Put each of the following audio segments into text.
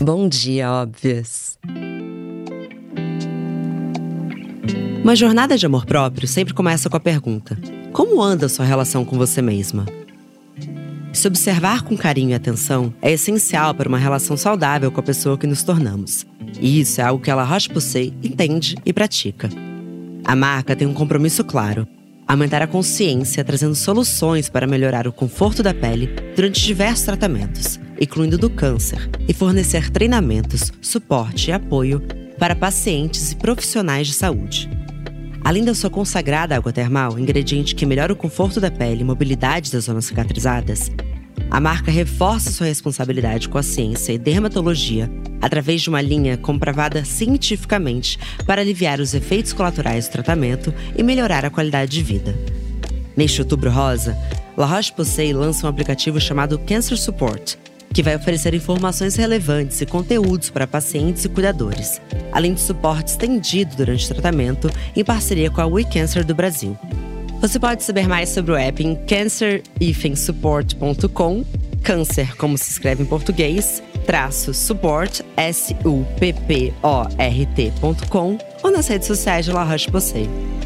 Bom dia, óbvias. Uma jornada de amor próprio sempre começa com a pergunta: Como anda a sua relação com você mesma? Se observar com carinho e atenção é essencial para uma relação saudável com a pessoa que nos tornamos. E isso é algo que ela Roche-Posay entende e pratica. A marca tem um compromisso claro: aumentar a consciência trazendo soluções para melhorar o conforto da pele durante diversos tratamentos, incluindo do câncer, e fornecer treinamentos, suporte e apoio para pacientes e profissionais de saúde. Além da sua consagrada água termal, ingrediente que melhora o conforto da pele e mobilidade das zonas cicatrizadas, a marca reforça sua responsabilidade com a ciência e dermatologia através de uma linha comprovada cientificamente para aliviar os efeitos colaterais do tratamento e melhorar a qualidade de vida. Neste outubro rosa, La Roche-Posay lança um aplicativo chamado Cancer Support, que vai oferecer informações relevantes e conteúdos para pacientes e cuidadores, além de suporte estendido durante o tratamento em parceria com a We Cancer do Brasil. Você pode saber mais sobre o app em cancer-support.com, câncer como se escreve em português, traço support, S-U-P-P-O-R-T.com ou nas redes sociais de La Roche-Posay.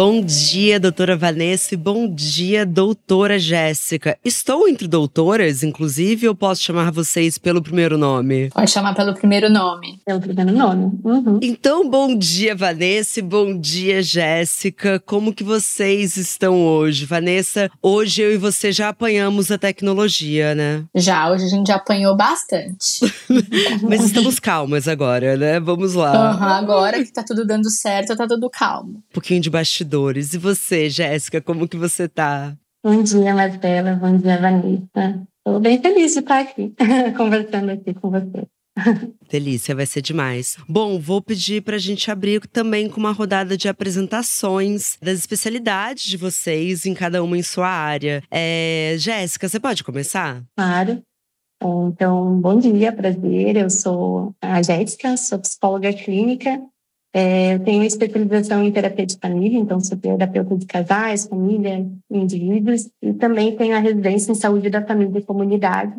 Bom dia, doutora Vanessa, e bom dia, doutora Jéssica. Estou entre doutoras, inclusive, ou posso chamar vocês pelo primeiro nome? Pode chamar pelo primeiro nome. Pelo primeiro nome. Uhum. Então, bom dia, Vanessa, e bom dia, Jéssica. Como que vocês estão hoje? Vanessa, hoje eu e você já apanhamos a tecnologia, né? Já, hoje a gente já apanhou bastante. Mas estamos calmas agora, né? Vamos lá. Uhum, agora que tá tudo dando certo, tá tudo calmo. Um pouquinho de bastidor bastidores. E você, Jéssica, como que você tá? Bom dia, Marcela. Bom dia, Vanessa. Estou bem feliz de estar aqui, conversando aqui com você. Delícia, vai ser demais. Bom, vou pedir para a gente abrir também com uma rodada de apresentações das especialidades de vocês, em cada uma em sua área. É, Jéssica, você pode começar? Claro. Então, bom dia, prazer. Eu sou a Jéssica, sou psicóloga clínica é, eu tenho especialização em terapia de família, então sou terapeuta de casais, família, indivíduos, e também tenho a residência em saúde da família e comunidade,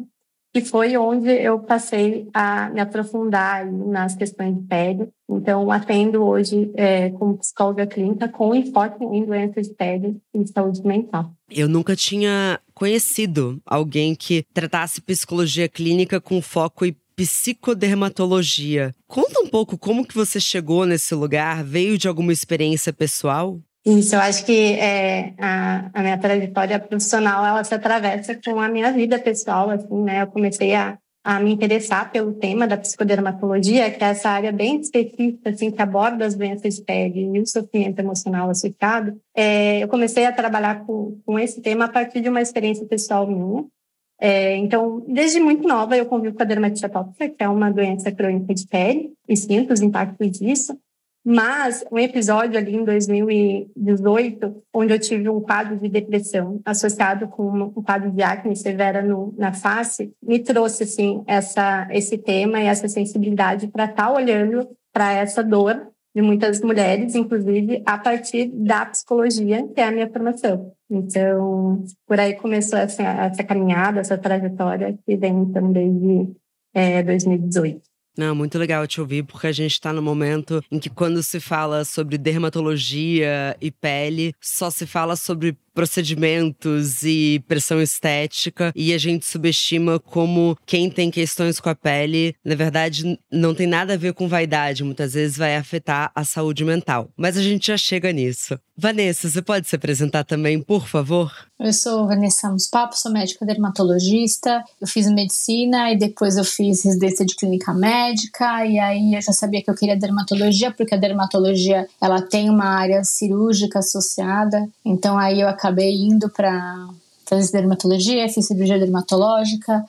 que foi onde eu passei a me aprofundar nas questões de pele. Então, atendo hoje é, como psicóloga clínica com enfoque em doenças de pele e saúde mental. Eu nunca tinha conhecido alguém que tratasse psicologia clínica com foco em psicodermatologia. Conta um pouco como que você chegou nesse lugar, veio de alguma experiência pessoal? Isso, eu acho que é, a, a, minha trajetória profissional, ela se atravessa com a minha vida pessoal, assim, né? Eu comecei a, a me interessar pelo tema da psicodermatologia, que é essa área bem específica, assim, que aborda as doenças de pele e o sofrimento emocional associado. É, eu comecei a trabalhar com, com esse tema a partir de uma experiência pessoal minha, é, então, desde muito nova, eu convivo com a dermatite atópica, que é uma doença crônica de pele, e sinto os impactos disso. Mas um episódio ali em 2018, onde eu tive um quadro de depressão associado com um quadro de acne severa no, na face, me trouxe assim essa esse tema e essa sensibilidade para estar tá olhando para essa dor de muitas mulheres, inclusive a partir da psicologia, que é a minha formação. Então, por aí começou essa, essa caminhada, essa trajetória que vem então desde é, 2018. Não, muito legal te ouvir, porque a gente está no momento em que, quando se fala sobre dermatologia e pele, só se fala sobre procedimentos e pressão estética e a gente subestima como quem tem questões com a pele, na verdade, não tem nada a ver com vaidade, muitas vezes vai afetar a saúde mental. Mas a gente já chega nisso. Vanessa, você pode se apresentar também, por favor? Eu sou Vanessa Muspapo, sou médica dermatologista. Eu fiz medicina e depois eu fiz residência de clínica médica e aí eu já sabia que eu queria dermatologia porque a dermatologia ela tem uma área cirúrgica associada. Então aí eu acabei acabei indo para fazer dermatologia, fiz cirurgia dermatológica,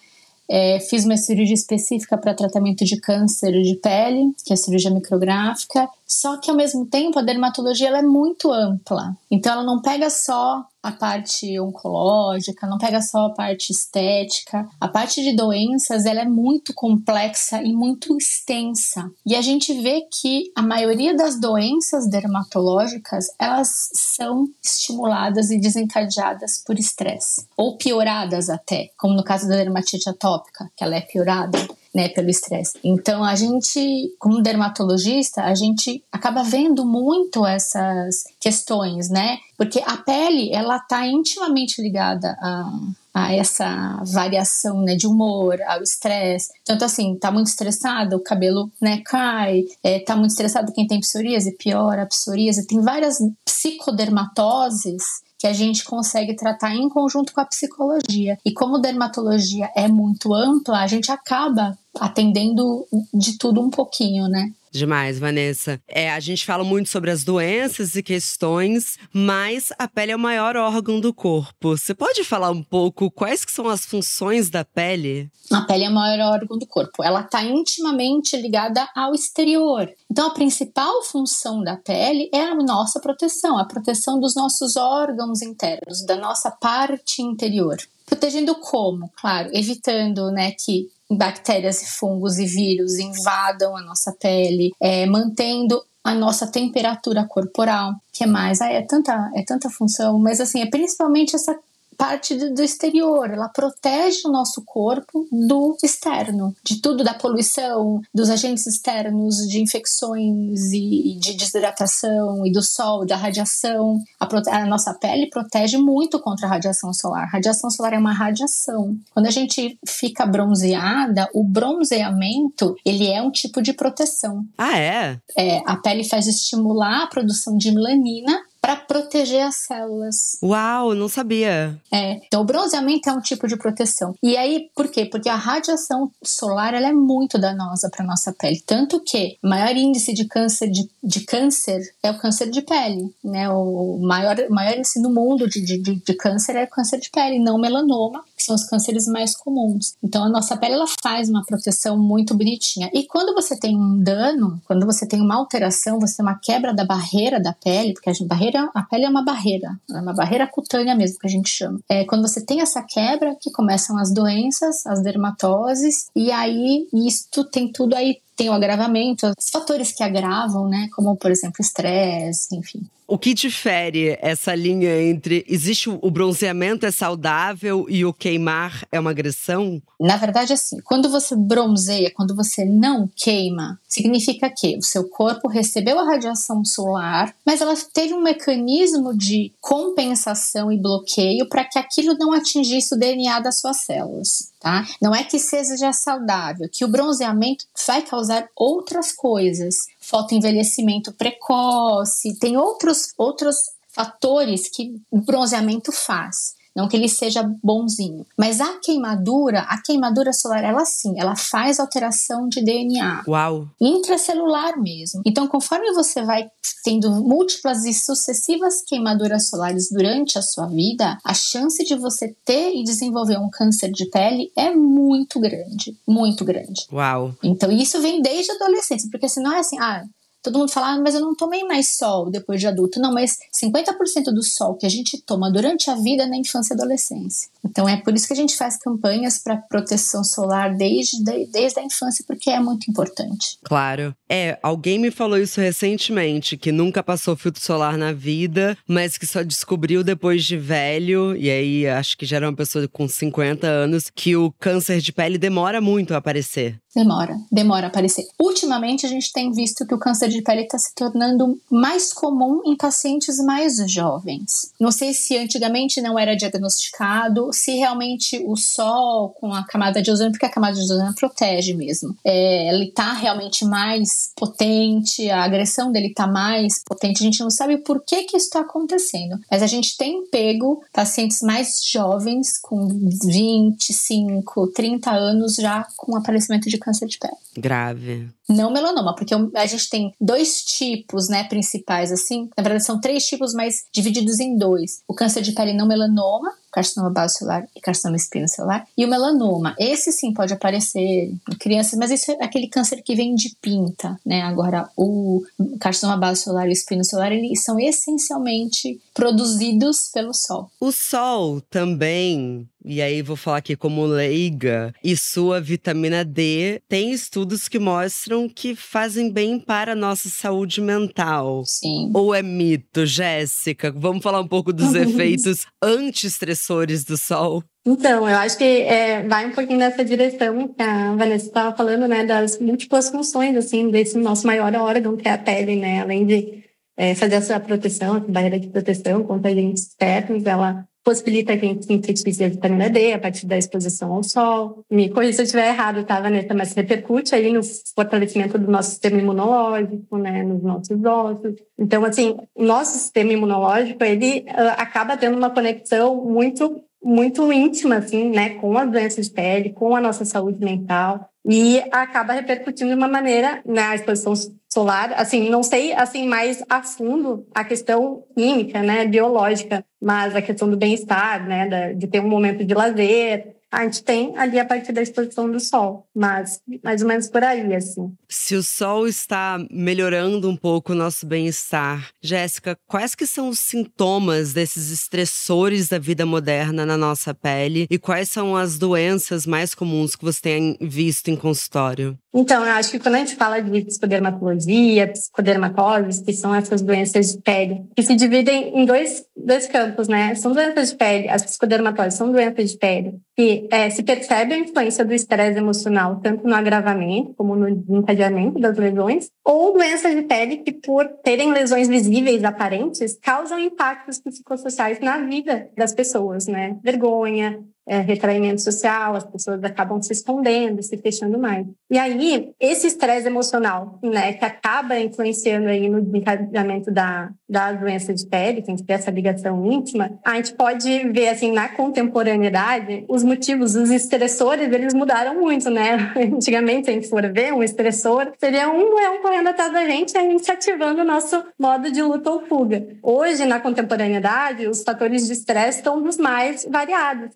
é, fiz uma cirurgia específica para tratamento de câncer de pele, que é a cirurgia micrográfica. Só que ao mesmo tempo a dermatologia ela é muito ampla, então ela não pega só a parte oncológica, não pega só a parte estética. A parte de doenças, ela é muito complexa e muito extensa. E a gente vê que a maioria das doenças dermatológicas, elas são estimuladas e desencadeadas por estresse, ou pioradas até, como no caso da dermatite atópica, que ela é piorada né, pelo estresse. Então a gente, como dermatologista, a gente acaba vendo muito essas questões, né? Porque a pele, ela tá intimamente ligada a, a essa variação né, de humor, ao estresse. Tanto assim, tá muito estressado, o cabelo né, cai, é, tá muito estressado quem tem psoríase, piora a psoríase. Tem várias psicodermatoses que a gente consegue tratar em conjunto com a psicologia. E como dermatologia é muito ampla, a gente acaba atendendo de tudo um pouquinho, né? Demais, Vanessa. É, a gente fala muito sobre as doenças e questões, mas a pele é o maior órgão do corpo. Você pode falar um pouco quais que são as funções da pele? A pele é o maior órgão do corpo. Ela está intimamente ligada ao exterior. Então, a principal função da pele é a nossa proteção, a proteção dos nossos órgãos internos, da nossa parte interior. Protegendo como? Claro, evitando né, que bactérias e fungos e vírus invadam a nossa pele, é, mantendo a nossa temperatura corporal, que é mais, ah, é tanta, é tanta função, mas assim, é principalmente essa parte do exterior, ela protege o nosso corpo do externo, de tudo, da poluição, dos agentes externos, de infecções e de desidratação e do sol, da radiação. A, a nossa pele protege muito contra a radiação solar. A radiação solar é uma radiação. Quando a gente fica bronzeada, o bronzeamento ele é um tipo de proteção. Ah, é? É, a pele faz estimular a produção de melanina para proteger as células. Uau, não sabia. É, então o bronzeamento é um tipo de proteção. E aí, por quê? Porque a radiação solar ela é muito danosa para nossa pele, tanto que o maior índice de câncer de, de câncer é o câncer de pele, né? O maior maior índice no mundo de, de, de câncer é o câncer de pele, não melanoma, que são os cânceres mais comuns. Então a nossa pele ela faz uma proteção muito bonitinha. E quando você tem um dano, quando você tem uma alteração, você tem uma quebra da barreira da pele, porque a barreira barreira, a pele é uma barreira, é uma barreira cutânea mesmo que a gente chama. É quando você tem essa quebra que começam as doenças, as dermatoses, e aí isto tem tudo aí tem o agravamento, os fatores que agravam, né, como por exemplo estresse, enfim. O que difere essa linha entre existe o bronzeamento é saudável e o queimar é uma agressão? Na verdade, assim, quando você bronzeia, quando você não queima, significa que o seu corpo recebeu a radiação solar, mas ela teve um mecanismo de compensação e bloqueio para que aquilo não atingisse o DNA das suas células. Tá? Não é que seja saudável, que o bronzeamento vai causar outras coisas, fotoenvelhecimento precoce, tem outros, outros fatores que o bronzeamento faz. Não que ele seja bonzinho. Mas a queimadura, a queimadura solar, ela sim, ela faz alteração de DNA. Uau! Intracelular mesmo. Então, conforme você vai tendo múltiplas e sucessivas queimaduras solares durante a sua vida, a chance de você ter e desenvolver um câncer de pele é muito grande. Muito grande. Uau! Então, isso vem desde a adolescência, porque senão é assim, ah, todo mundo fala, ah, mas eu não tomei mais sol depois de adulto. Não, mas 50% do sol que a gente toma durante a vida é na infância e adolescência. Então é por isso que a gente faz campanhas para proteção solar desde, desde a infância, porque é muito importante. Claro. É, alguém me falou isso recentemente, que nunca passou filtro solar na vida, mas que só descobriu depois de velho, e aí acho que já era uma pessoa com 50 anos, que o câncer de pele demora muito a aparecer. Demora, demora a aparecer. Ultimamente a gente tem visto que o câncer de pele está se tornando mais comum em pacientes mais jovens. Não sei se antigamente não era diagnosticado, se realmente o sol com a camada de ozônio, porque a camada de ozônio protege mesmo, é, ele está realmente mais potente, a agressão dele está mais potente. A gente não sabe por que que isso está acontecendo, mas a gente tem pego pacientes mais jovens com 25, 30 anos já com aparecimento de câncer de pele. Grave. Não melanoma, porque a gente tem dois tipos, né, principais, assim. Na verdade, são três tipos, mas divididos em dois. O câncer de pele não melanoma, carcinoma celular e carcinoma espinocelular. E o melanoma, esse sim pode aparecer em crianças, mas esse é aquele câncer que vem de pinta, né? Agora, o carcinoma celular e o espinocelular, eles são essencialmente produzidos pelo sol. O sol também e aí vou falar aqui como leiga, e sua vitamina D tem estudos que mostram que fazem bem para a nossa saúde mental. Sim. Ou é mito, Jéssica? Vamos falar um pouco dos efeitos anti-estressores do sol? Então, eu acho que é, vai um pouquinho nessa direção que a Vanessa estava falando, né, das múltiplas funções, assim, desse nosso maior órgão, que é a pele, né, além de é, fazer essa proteção, essa barreira de proteção contra agentes externos, ela possibilita que a gente sintetize a vitamina D a partir da exposição ao sol. Me corrija se eu estiver errado, tá, Vanessa? Mas repercute aí no fortalecimento do nosso sistema imunológico, né, nos nossos ossos. Então, assim, o nosso sistema imunológico, ele uh, acaba tendo uma conexão muito muito íntima, assim, né, com as doenças de pele, com a nossa saúde mental e acaba repercutindo de uma maneira né, exposição solar, assim, não sei assim mais a fundo a questão química, né, biológica, mas a questão do bem-estar, né, de ter um momento de lazer, a gente tem ali a partir da exposição do sol, mas mais ou menos por aí, assim. Se o sol está melhorando um pouco o nosso bem-estar, Jéssica, quais que são os sintomas desses estressores da vida moderna na nossa pele e quais são as doenças mais comuns que você tem visto em consultório? Então, eu acho que quando a gente fala de psicodermatologia, psicodermatose, que são essas doenças de pele, que se dividem em dois, dois campos, né? São doenças de pele, as psicodermatoses são doenças de pele que é, se percebe a influência do estresse emocional tanto no agravamento como no desencadeamento das lesões, ou doenças de pele que, por terem lesões visíveis, aparentes, causam impactos psicossociais na vida das pessoas, né? Vergonha, é, retraimento social, as pessoas acabam se escondendo, se fechando mais. E aí, esse estresse emocional, né, que acaba influenciando aí no desencadeamento da, da doença de pele, que a gente tem essa ligação íntima, a gente pode ver, assim, na contemporaneidade, os motivos, os estressores, eles mudaram muito, né? Antigamente, se a gente for ver, um estressor seria um leão correndo atrás da gente a gente ativando o nosso modo de luta ou fuga. Hoje, na contemporaneidade, os fatores de estresse estão dos mais variados.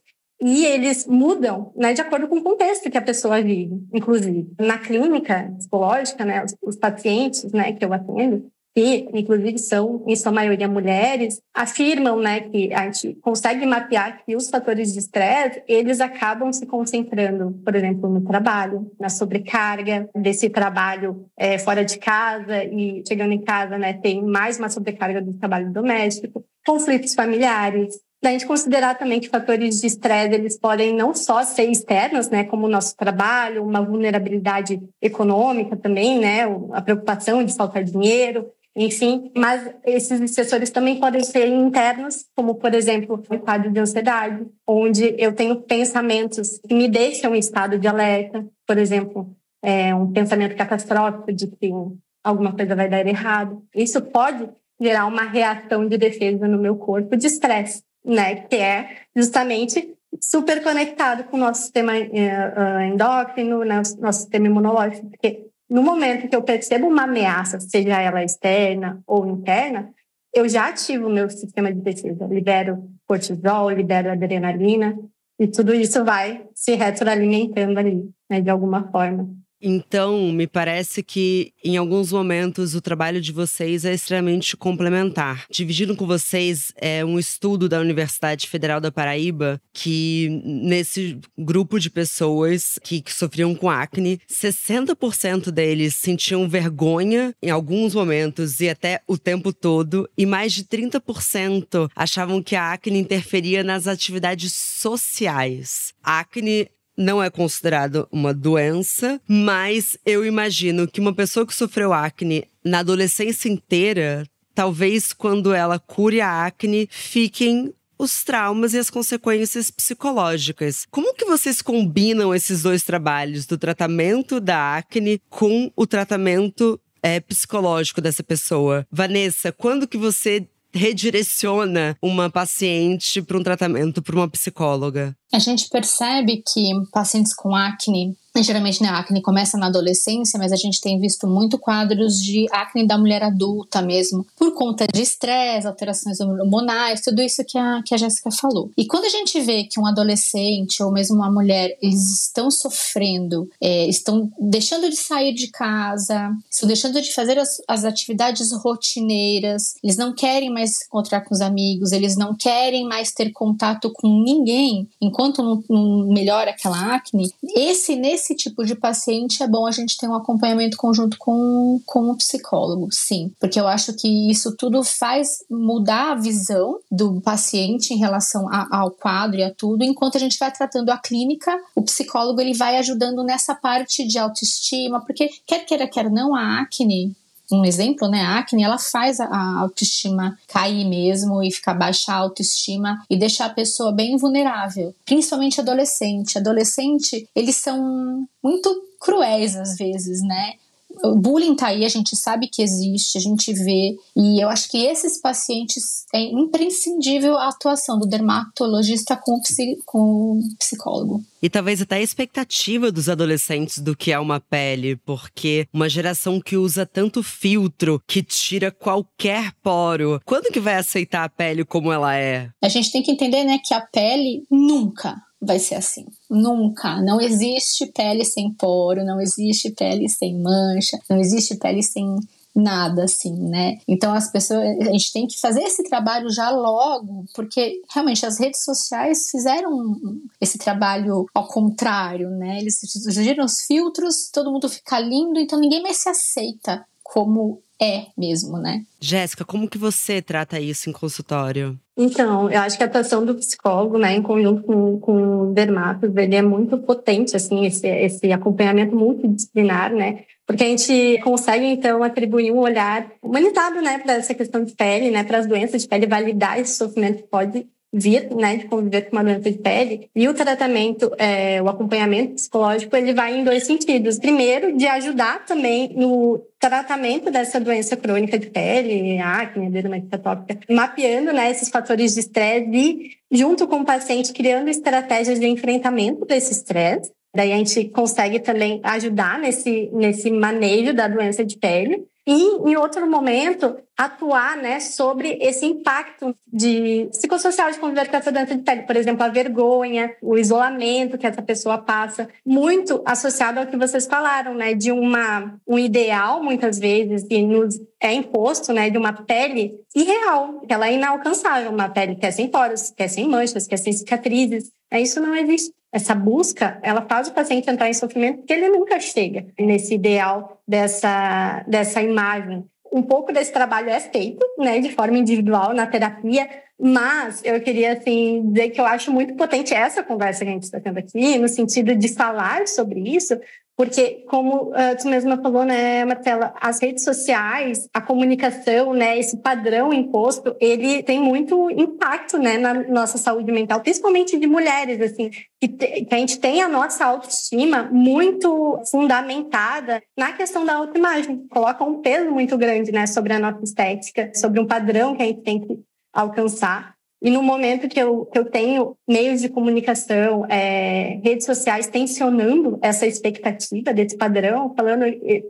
E eles mudam né, de acordo com o contexto que a pessoa vive, inclusive. Na clínica psicológica, né, os, os pacientes né, que eu atendo, que inclusive são, em sua maioria, mulheres, afirmam né, que a gente consegue mapear que os fatores de estresse, eles acabam se concentrando, por exemplo, no trabalho, na sobrecarga desse trabalho é, fora de casa e chegando em casa, né, tem mais uma sobrecarga do trabalho doméstico, conflitos familiares, da gente considerar também que fatores de estresse eles podem não só ser externos, né, como o nosso trabalho, uma vulnerabilidade econômica também, né, a preocupação de faltar dinheiro, enfim, mas esses estressores também podem ser internos, como por exemplo, um quadro de ansiedade, onde eu tenho pensamentos que me deixam em estado de alerta, por exemplo, é, um pensamento catastrófico de que alguma coisa vai dar errado. Isso pode gerar uma reação de defesa no meu corpo de estresse né? Que é justamente super conectado com o nosso sistema uh, endócrino, né, nosso sistema imunológico, porque no momento que eu percebo uma ameaça, seja ela externa ou interna, eu já ativo o meu sistema de defesa, libero cortisol, libero adrenalina, e tudo isso vai se retroalimentando ali, né, de alguma forma. Então, me parece que em alguns momentos o trabalho de vocês é extremamente complementar. Dividindo com vocês é um estudo da Universidade Federal da Paraíba que nesse grupo de pessoas que, que sofriam com acne, 60% deles sentiam vergonha em alguns momentos e até o tempo todo, e mais de 30% achavam que a acne interferia nas atividades sociais. A acne não é considerado uma doença, mas eu imagino que uma pessoa que sofreu acne na adolescência inteira, talvez quando ela cure a acne, fiquem os traumas e as consequências psicológicas. Como que vocês combinam esses dois trabalhos, do tratamento da acne com o tratamento é, psicológico dessa pessoa? Vanessa, quando que você redireciona uma paciente para um tratamento para uma psicóloga? A gente percebe que pacientes com acne geralmente né, a acne começa na adolescência, mas a gente tem visto muito quadros de acne da mulher adulta mesmo, por conta de estresse, alterações hormonais, tudo isso que a, que a Jéssica falou. E quando a gente vê que um adolescente ou mesmo uma mulher, eles estão sofrendo, é, estão deixando de sair de casa, estão deixando de fazer as, as atividades rotineiras, eles não querem mais se encontrar com os amigos, eles não querem mais ter contato com ninguém enquanto não, não melhora aquela acne, esse nesse esse tipo de paciente é bom a gente ter um acompanhamento conjunto com, com o psicólogo, sim. Porque eu acho que isso tudo faz mudar a visão do paciente em relação a, ao quadro e a tudo. Enquanto a gente vai tratando a clínica, o psicólogo ele vai ajudando nessa parte de autoestima, porque quer queira, quer não, a acne um exemplo, né? A acne, ela faz a autoestima cair mesmo e ficar baixa a autoestima e deixar a pessoa bem vulnerável, principalmente adolescente. Adolescente, eles são muito cruéis às vezes, né? O bullying tá aí, a gente sabe que existe, a gente vê, e eu acho que esses pacientes é imprescindível a atuação do dermatologista com o, com o psicólogo. E talvez até a expectativa dos adolescentes do que é uma pele, porque uma geração que usa tanto filtro, que tira qualquer poro, quando que vai aceitar a pele como ela é? A gente tem que entender, né, que a pele nunca vai ser assim. Nunca. Não existe pele sem poro, não existe pele sem mancha, não existe pele sem nada assim, né? Então as pessoas, a gente tem que fazer esse trabalho já logo, porque realmente as redes sociais fizeram esse trabalho ao contrário, né? Eles surgiram os filtros, todo mundo fica lindo, então ninguém mais se aceita como é mesmo, né? Jéssica, como que você trata isso em consultório? Então, eu acho que a atuação do psicólogo, né, em conjunto com, com o dermatos, ele é muito potente, assim, esse, esse acompanhamento multidisciplinar, né, porque a gente consegue, então, atribuir um olhar humanizado, né, para essa questão de pele, né, para as doenças de pele, validar esse sofrimento que pode vir, né, de conviver com uma doença de pele. E o tratamento, é, o acompanhamento psicológico, ele vai em dois sentidos. Primeiro, de ajudar também no tratamento dessa doença crônica de pele, acne, dermatite atópica, mapeando, né, esses fatores de estresse e, junto com o paciente, criando estratégias de enfrentamento desse estresse. Daí a gente consegue também ajudar nesse, nesse manejo da doença de pele e, em outro momento, atuar né, sobre esse impacto de psicossocial de conviver com essa doença de pele. Por exemplo, a vergonha, o isolamento que essa pessoa passa, muito associado ao que vocês falaram, né, de uma, um ideal, muitas vezes, que nos é imposto, né, de uma pele irreal, que ela é inalcançável, uma pele que é sem poros, que é sem manchas, que é sem cicatrizes. É, isso não existe. Essa busca, ela faz o paciente entrar em sofrimento porque ele nunca chega nesse ideal dessa, dessa imagem. Um pouco desse trabalho é feito, né, de forma individual na terapia, mas eu queria assim dizer que eu acho muito potente essa conversa que a gente está tendo aqui, no sentido de falar sobre isso, porque, como uh, tu mesma falou, né, Marcela, as redes sociais, a comunicação, né, esse padrão imposto, ele tem muito impacto, né, na nossa saúde mental, principalmente de mulheres, assim, que, te, que a gente tem a nossa autoestima muito fundamentada na questão da autoimagem. Coloca um peso muito grande, né, sobre a nossa estética, sobre um padrão que a gente tem que alcançar. E no momento que eu, que eu tenho meios de comunicação, é, redes sociais tensionando essa expectativa desse padrão, falando,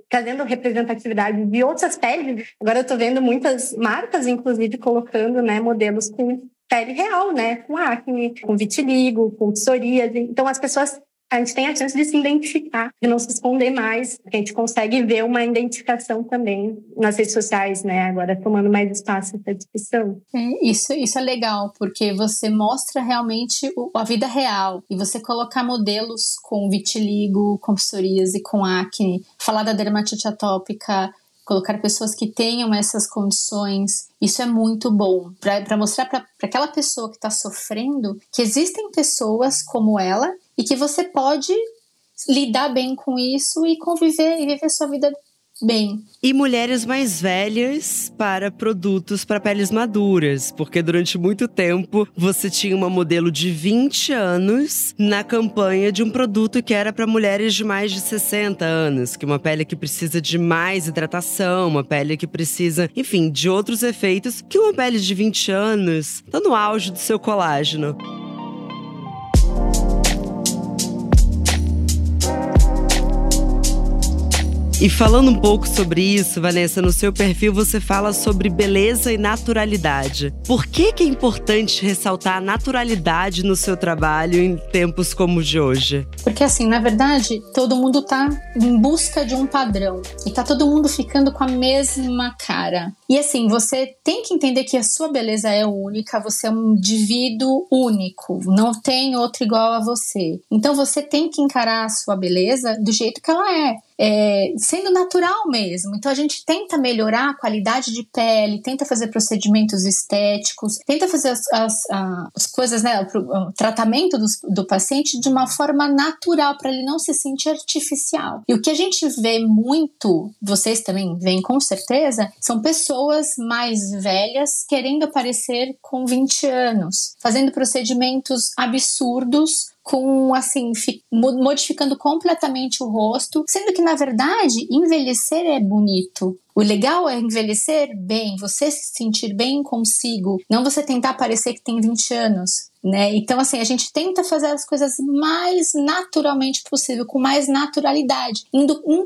trazendo representatividade de outras peles. Agora eu estou vendo muitas marcas, inclusive, colocando né, modelos com pele real, né? Com acne, com vitiligo, com psoríase. Então as pessoas a gente tem a chance de se identificar, de não se esconder mais. A gente consegue ver uma identificação também nas redes sociais, né? Agora tomando mais espaço essa discussão. É, isso, isso é legal, porque você mostra realmente a vida real e você colocar modelos com vitiligo, com psoríase, com acne, falar da dermatite atópica, colocar pessoas que tenham essas condições, isso é muito bom para mostrar para aquela pessoa que está sofrendo que existem pessoas como ela e que você pode lidar bem com isso e conviver e viver sua vida bem. E mulheres mais velhas para produtos para peles maduras, porque durante muito tempo você tinha uma modelo de 20 anos na campanha de um produto que era para mulheres de mais de 60 anos, que é uma pele que precisa de mais hidratação, uma pele que precisa, enfim, de outros efeitos que uma pele de 20 anos está no auge do seu colágeno. E falando um pouco sobre isso, Vanessa, no seu perfil você fala sobre beleza e naturalidade. Por que, que é importante ressaltar a naturalidade no seu trabalho em tempos como o de hoje? Porque assim, na verdade, todo mundo tá em busca de um padrão e tá todo mundo ficando com a mesma cara. E assim, você tem que entender que a sua beleza é única, você é um indivíduo único, não tem outro igual a você. Então você tem que encarar a sua beleza do jeito que ela é é, sendo natural mesmo. Então a gente tenta melhorar a qualidade de pele, tenta fazer procedimentos estéticos, tenta fazer as, as, as coisas, né, o, tratamento do, do paciente de uma forma natural para ele não se sentir artificial. E o que a gente vê muito, vocês também veem com certeza, são pessoas mais velhas querendo aparecer com 20 anos, fazendo procedimentos absurdos com assim modificando completamente o rosto, sendo que na verdade envelhecer é bonito. O legal é envelhecer bem, você se sentir bem consigo, não você tentar parecer que tem 20 anos, né? Então assim, a gente tenta fazer as coisas mais naturalmente possível, com mais naturalidade, indo em,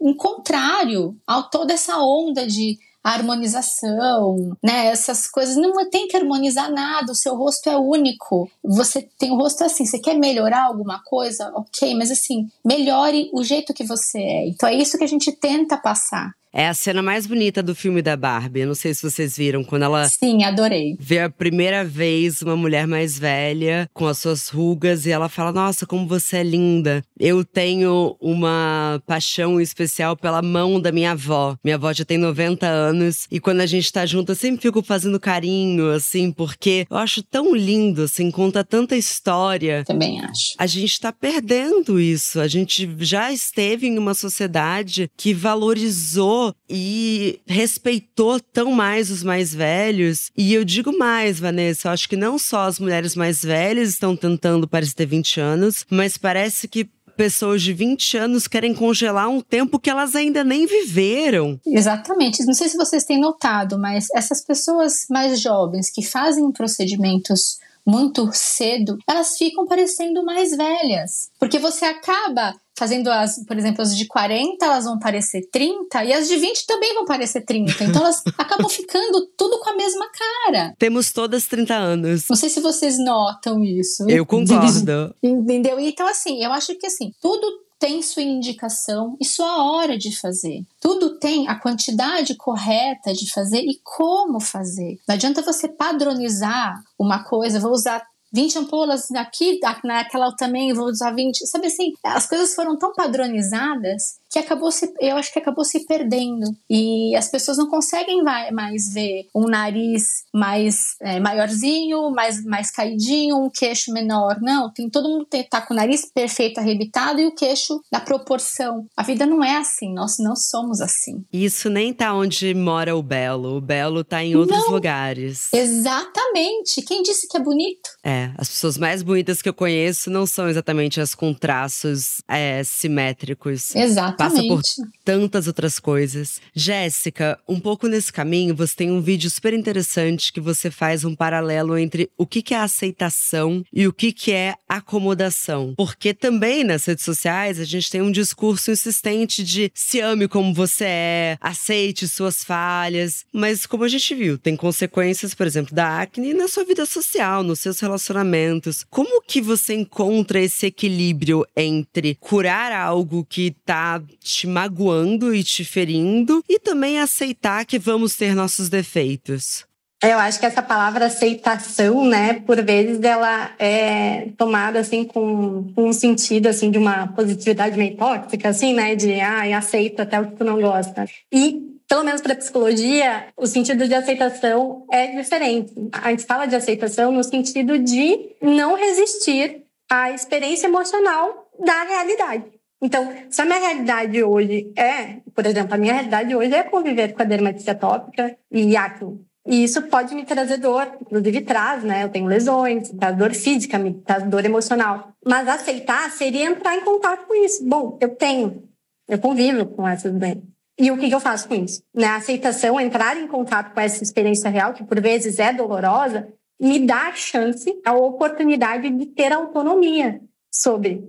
em contrário a toda essa onda de harmonização, né? Essas coisas. Não tem que harmonizar nada, o seu rosto é único. Você tem o rosto assim, você quer melhorar alguma coisa? Ok, mas assim, melhore o jeito que você é. Então é isso que a gente tenta passar. É a cena mais bonita do filme da Barbie. Eu não sei se vocês viram quando ela. Sim, adorei. Vê a primeira vez uma mulher mais velha com as suas rugas e ela fala: Nossa, como você é linda. Eu tenho uma paixão especial pela mão da minha avó. Minha avó já tem 90 anos e quando a gente tá junto, eu sempre fico fazendo carinho, assim, porque eu acho tão lindo, assim, conta tanta história. Também acho. A gente tá perdendo isso. A gente já esteve em uma sociedade que valorizou e respeitou tão mais os mais velhos. E eu digo mais, Vanessa, eu acho que não só as mulheres mais velhas estão tentando parecer ter 20 anos, mas parece que pessoas de 20 anos querem congelar um tempo que elas ainda nem viveram. Exatamente. Não sei se vocês têm notado, mas essas pessoas mais jovens que fazem procedimentos muito cedo, elas ficam parecendo mais velhas. Porque você acaba fazendo as, por exemplo, as de 40, elas vão parecer 30 e as de 20 também vão parecer 30. Então elas acabam ficando tudo com a mesma cara. Temos todas 30 anos. Não sei se vocês notam isso. Eu concordo. Entendeu? Então assim, eu acho que assim, tudo tem sua indicação e sua hora de fazer. Tudo tem a quantidade correta de fazer e como fazer. Não adianta você padronizar uma coisa, vou usar 20 ampolas aqui, naquela também vou usar 20. Sabe assim, as coisas foram tão padronizadas que acabou se, eu acho que acabou se perdendo. E as pessoas não conseguem mais ver um nariz mais é, maiorzinho, mais, mais caidinho, um queixo menor. Não, tem todo mundo tem, tá com o nariz perfeito arrebitado e o queixo na proporção. A vida não é assim, nós não somos assim. Isso nem tá onde mora o belo. O belo tá em outros não, lugares. Exatamente. Quem disse que é bonito? É, as pessoas mais bonitas que eu conheço não são exatamente as com traços é, simétricos. Exato passa por tantas outras coisas. Jéssica, um pouco nesse caminho, você tem um vídeo super interessante que você faz um paralelo entre o que é aceitação e o que é acomodação. Porque também nas redes sociais a gente tem um discurso insistente de se ame como você é, aceite suas falhas. Mas como a gente viu, tem consequências, por exemplo, da acne na sua vida social, nos seus relacionamentos. Como que você encontra esse equilíbrio entre curar algo que tá te magoando e te ferindo, e também aceitar que vamos ter nossos defeitos. Eu acho que essa palavra aceitação, né, por vezes ela é tomada assim com, com um sentido assim de uma positividade meio tóxica, assim, né, de ah, aceito até o que tu não gosta. E pelo menos para psicologia, o sentido de aceitação é diferente. A gente fala de aceitação no sentido de não resistir à experiência emocional da realidade. Então, se a minha realidade hoje é, por exemplo, a minha realidade hoje é conviver com a dermatite atópica e acne. E isso pode me trazer dor, inclusive traz, né? Eu tenho lesões, traz dor física, me traz dor emocional. Mas aceitar seria entrar em contato com isso. Bom, eu tenho, eu convivo com essas doenças. E o que, eu faço com isso? Né? A aceitação, entrar em contato com essa experiência real, que por vezes é dolorosa, me dá a chance, a oportunidade de ter autonomia sobre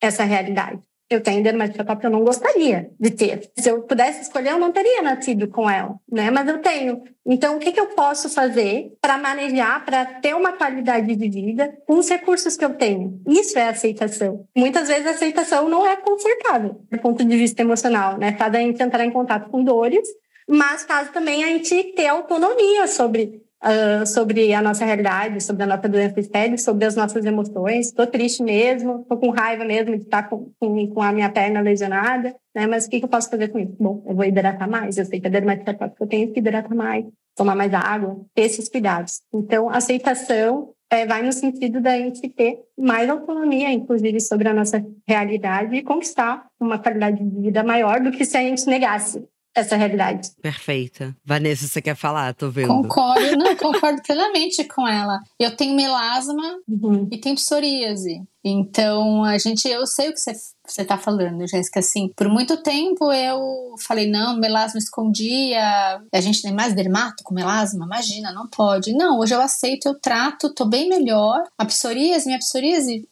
essa realidade. Eu tenho dermatite atópica, eu não gostaria de ter. Se eu pudesse escolher, eu não teria nascido com ela, né? Mas eu tenho. Então, o que, que eu posso fazer para manejar, para ter uma qualidade de vida com os recursos que eu tenho? Isso é aceitação. Muitas vezes a aceitação não é confortável do ponto de vista emocional, né? Faz a gente entrar em contato com dores, mas faz também a gente ter autonomia sobre uh, sobre a nossa realidade, sobre a nossa doença de sobre as nossas emoções. Estou triste mesmo, estou com raiva mesmo de estar com, com, com, a minha perna lesionada, né? Mas o que, que eu posso fazer com isso? Bom, eu vou hidratar mais. Eu sei que a dermatite atópica eu tenho que hidratar mais, tomar mais água, ter esses cuidados. Então, aceitação é, vai no sentido da gente ter mais autonomia, inclusive, sobre a nossa realidade e conquistar uma qualidade de vida maior do que se a gente negasse essa realidade. Perfeita. Vanessa, você quer falar? Tô vendo. Concordo, não, concordo plenamente com ela. Eu tenho melasma uhum. e tenho psoríase. Então, a gente, eu sei o que você você tá falando, Jéssica, assim, por muito tempo eu falei, não, melasma escondia, a gente tem mais dermato com melasma? Imagina, não pode. Não, hoje eu aceito, eu trato, tô bem melhor. A psoríase, minha psoríase,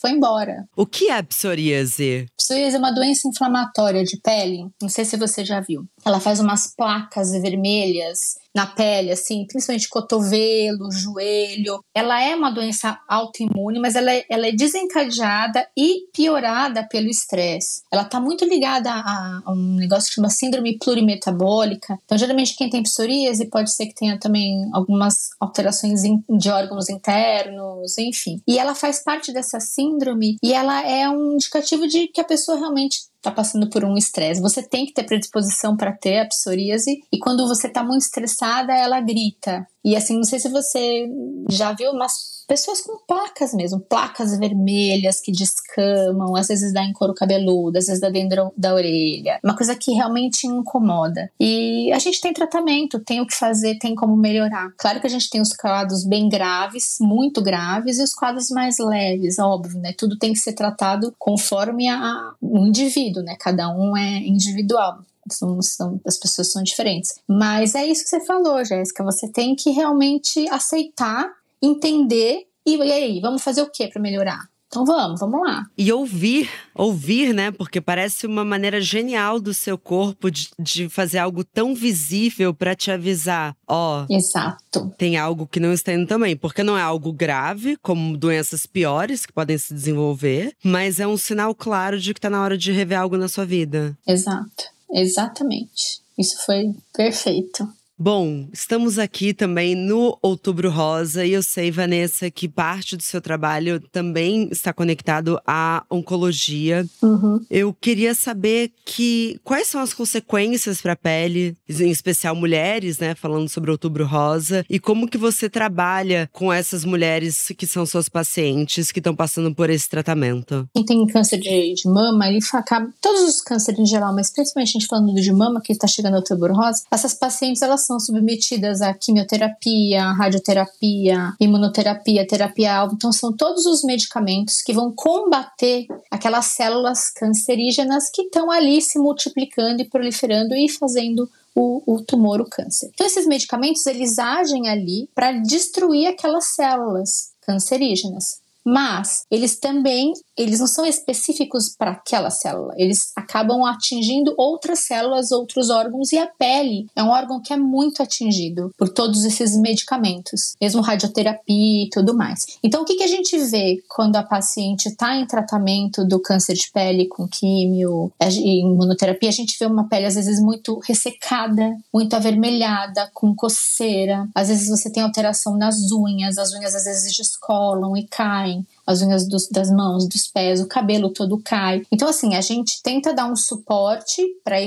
foi embora. O que é psoríase? Psoríase é uma doença inflamatória de pele. Não sei se você já viu. Ela faz umas placas vermelhas na pele, assim, principalmente cotovelo, joelho. Ela é uma doença autoimune, mas ela é, ela é desencadeada e piorada pelo estresse. Ela está muito ligada a, a, um negócio que chama síndrome plurimetabólica. Então, geralmente, quem tem psoríase pode ser que tenha também algumas alterações de órgãos internos, enfim. E ela faz parte dessa síndrome e ela é um indicativo de que a pessoa realmente está passando por um estresse. Você tem que ter predisposição para ter a psoríase e quando você está muito estressada, ela grita. E assim, não sei se você já viu, mas pessoas com placas mesmo, placas vermelhas que descamam, às vezes dá em couro cabeludo, às vezes dá dentro da orelha. Uma coisa que realmente incomoda. E a gente tem tratamento, tem o que fazer, tem como melhorar. Claro que a gente tem os quadros bem graves, muito graves, e os quadros mais leves, óbvio, né? Tudo tem que ser tratado conforme a, o indivíduo, né? Cada um é individual. São, são, as pessoas são diferentes. Mas é isso que você falou, Jéssica. Você tem que realmente aceitar entender e, e aí, vamos fazer o que para melhorar? Então vamos, vamos lá. E ouvir, ouvir, né? Porque parece uma maneira genial do seu corpo de, de fazer algo tão visível para te avisar. Ó. Oh, Exato. Tem algo que não está indo também. Porque não é algo grave, como doenças piores que podem se desenvolver, mas é um sinal claro de que tá na hora de rever algo na sua vida. Exato. Exatamente. Isso foi perfeito. Bom, estamos aqui também no Outubro Rosa e eu sei, Vanessa, que parte do seu trabalho também está conectado à oncologia. Uhum. Eu queria saber que quais são as consequências para a pele, em especial mulheres, né? Falando sobre Outubro Rosa, e como que você trabalha com essas mulheres que são suas pacientes que estão passando por esse tratamento. Quem tem câncer de, de mama, ele acaba todos os cânceres em geral, mas principalmente a gente falando de mama que está chegando ao Outubro Rosa, essas pacientes elas são submetidas a quimioterapia, radioterapia, imunoterapia, terapia alvo. Então, são todos os medicamentos que vão combater aquelas células cancerígenas que estão ali se multiplicando e proliferando e fazendo o, o, tumor, o câncer. Então, esses medicamentos eles agem ali para destruir aquelas células cancerígenas. Mas eles também eles não são específicos para aquela célula, eles acabam atingindo outras células, outros órgãos, e a pele é um órgão que é muito atingido por todos esses medicamentos, mesmo radioterapia e tudo mais. Então, o que, que a gente vê quando a paciente está em tratamento do câncer de pele com químio e imunoterapia? A gente vê uma pele, às vezes, muito ressecada, muito avermelhada, com coceira, às vezes você tem alteração nas unhas, as unhas às vezes descolam e caem as unhas dos, das mãos, dos pés, o cabelo todo cai. Então, assim, a gente tenta dar um suporte para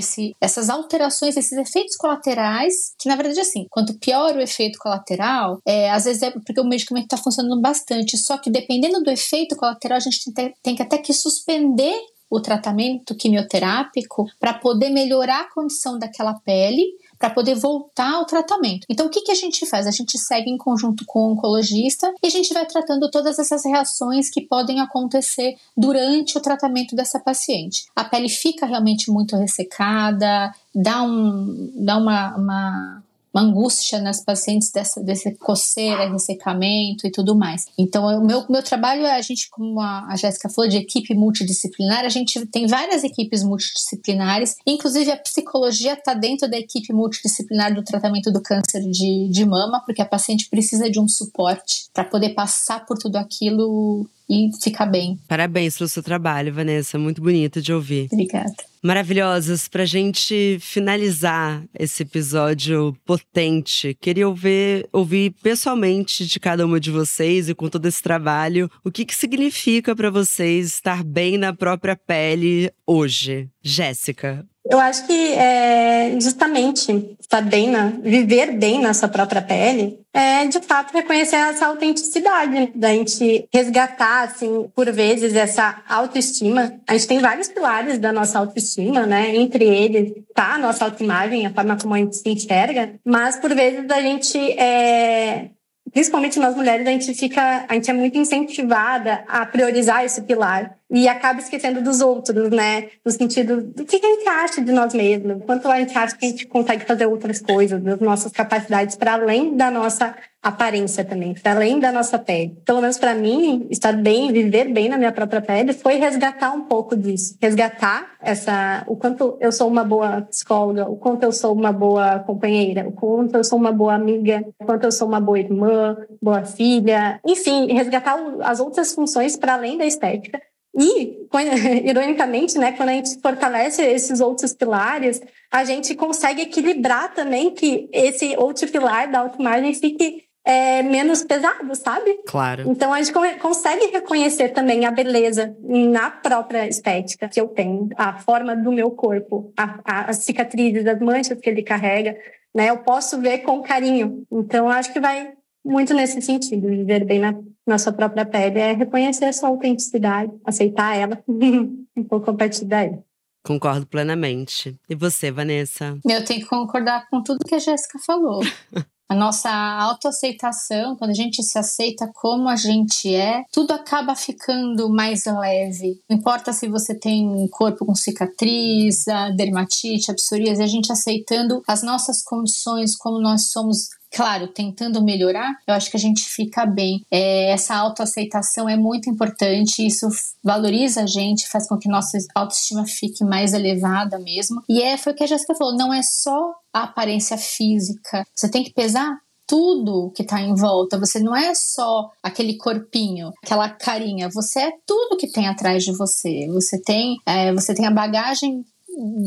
essas alterações, esses efeitos colaterais, que na verdade, assim, quanto pior o efeito colateral, é, às vezes é porque o medicamento está funcionando bastante, só que dependendo do efeito colateral, a gente tem, tem que até que suspender o tratamento quimioterápico para poder melhorar a condição daquela pele para poder voltar ao tratamento. Então, o que, que a gente faz? A gente segue em conjunto com o oncologista e a gente vai tratando todas essas reações que podem acontecer durante o tratamento dessa paciente. A pele fica realmente muito ressecada, dá, um, dá uma, uma uma angústia nas pacientes dessa, desse coceira, ressecamento e tudo mais. Então, o meu, meu trabalho é a gente, como a Jéssica falou, de equipe multidisciplinar, a gente tem várias equipes multidisciplinares, inclusive a psicologia está dentro da equipe multidisciplinar do tratamento do câncer de, de mama, porque a paciente precisa de um suporte para poder passar por tudo aquilo e ficar bem. Parabéns pelo seu trabalho, Vanessa. Muito bonito de ouvir. Obrigada. Maravilhosas. Pra gente finalizar esse episódio potente, queria ouvir, ouvir pessoalmente de cada uma de vocês e com todo esse trabalho, o que, que significa para vocês estar bem na própria pele hoje. Jéssica, eu acho que é, justamente estar bem na, viver bem na sua própria pele é de fato reconhecer essa autenticidade, né? da gente resgatar, assim, por vezes, essa autoestima. A gente tem vários pilares da nossa autoestima, né? Entre eles tá a nossa autoimagem, a forma como a gente se enxerga, mas por vezes a gente é, principalmente nós mulheres, a gente fica, a gente é muito incentivada a priorizar esse pilar e acaba esquecendo dos outros, né? No sentido do que a gente acha de nós mesmos, quanto a gente acha que a gente consegue fazer outras coisas, das nossas capacidades para além da nossa aparência também, para além da nossa pele. Pelo menos para mim, estar bem, viver bem na minha própria pele foi resgatar um pouco disso, resgatar essa o quanto eu sou uma boa psicóloga, o quanto eu sou uma boa companheira, o quanto eu sou uma boa amiga, o quanto eu sou uma boa irmã, boa filha, enfim, resgatar as outras funções para além da estética. E, ironicamente, né, quando a gente fortalece esses outros pilares, a gente consegue equilibrar também que esse outro pilar da autoimagem fique é, menos pesado, sabe? Claro. Então a gente consegue reconhecer também a beleza na própria estética que eu tenho, a forma do meu corpo, a, a, as cicatrizes, as manchas que ele carrega, né? Eu posso ver com carinho. Então acho que vai muito nesse sentido, viver bem na, na sua própria pele, é reconhecer a sua autenticidade, aceitar ela, um pouco a partir daí. Concordo plenamente. E você, Vanessa? Eu tenho que concordar com tudo que a Jéssica falou. a nossa autoaceitação, quando a gente se aceita como a gente é, tudo acaba ficando mais leve. Não importa se você tem um corpo com cicatriz, dermatite, a psoríase, a gente aceitando as nossas condições, como nós somos claro, tentando melhorar, eu acho que a gente fica bem. É, essa autoaceitação é muito importante, isso valoriza a gente, faz com que nossa autoestima fique mais elevada mesmo. E é, foi o que a Jéssica falou, não é só a aparência física, você tem que pesar tudo que está em volta. Você não é só aquele corpinho, aquela carinha. Você é tudo que tem atrás de você. Você tem, é, você tem a bagagem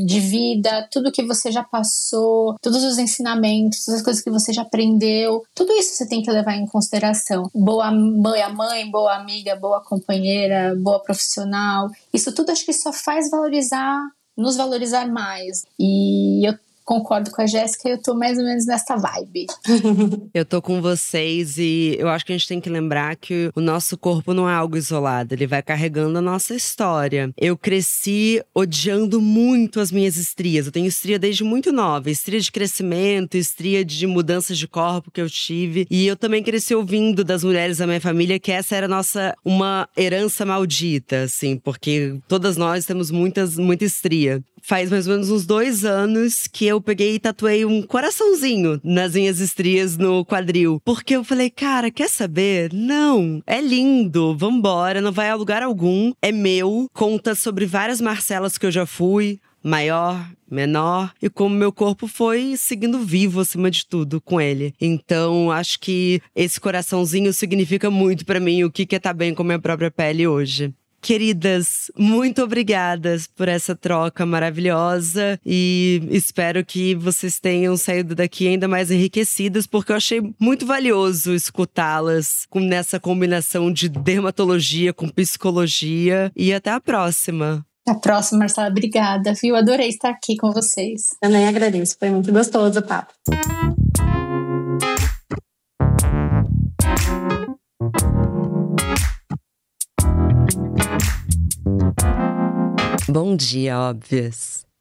de vida, tudo que você já passou, todos os ensinamentos, todas as coisas que você já aprendeu, tudo isso você tem que levar em consideração. Boa mãe, mãe, boa amiga, boa companheira, boa profissional. Isso tudo acho que só faz valorizar, nos valorizar mais. E eu concordo com a Jéssica, eu tô mais ou menos nessa vibe. eu tô com vocês e eu acho que a gente tem que lembrar que o nosso corpo não é algo isolado, ele vai carregando a nossa história. Eu cresci odiando muito as minhas estrias. Eu tenho estria desde muito nova, estria de crescimento, estria de mudanças de corpo que eu tive. E eu também cresci ouvindo das mulheres da minha família que essa era nossa uma herança maldita, assim, porque todas nós temos muitas muita estria faz mais ou menos uns dois anos que eu peguei e tatuei um coraçãozinho nas minhas estrias no quadril. Porque eu falei, cara, quer saber? Não, é lindo, vambora, não vai a lugar algum, é meu, conta sobre várias Marcelas que eu já fui, maior, menor e como meu corpo foi seguindo vivo acima de tudo com ele. Então, acho que esse coraçãozinho significa muito para mim o que é estar tá bem com a minha própria pele hoje. Queridas, muito obrigadas por essa troca maravilhosa e espero que vocês tenham saído daqui ainda mais enriquecidas, porque eu achei muito valioso escutá-las nessa combinação de dermatologia com psicologia. E até a próxima. Até a próxima, Marcela. Obrigada, viu? Adorei estar aqui com vocês. Também agradeço, foi muito gostoso o papo. Bom dia, óbvias!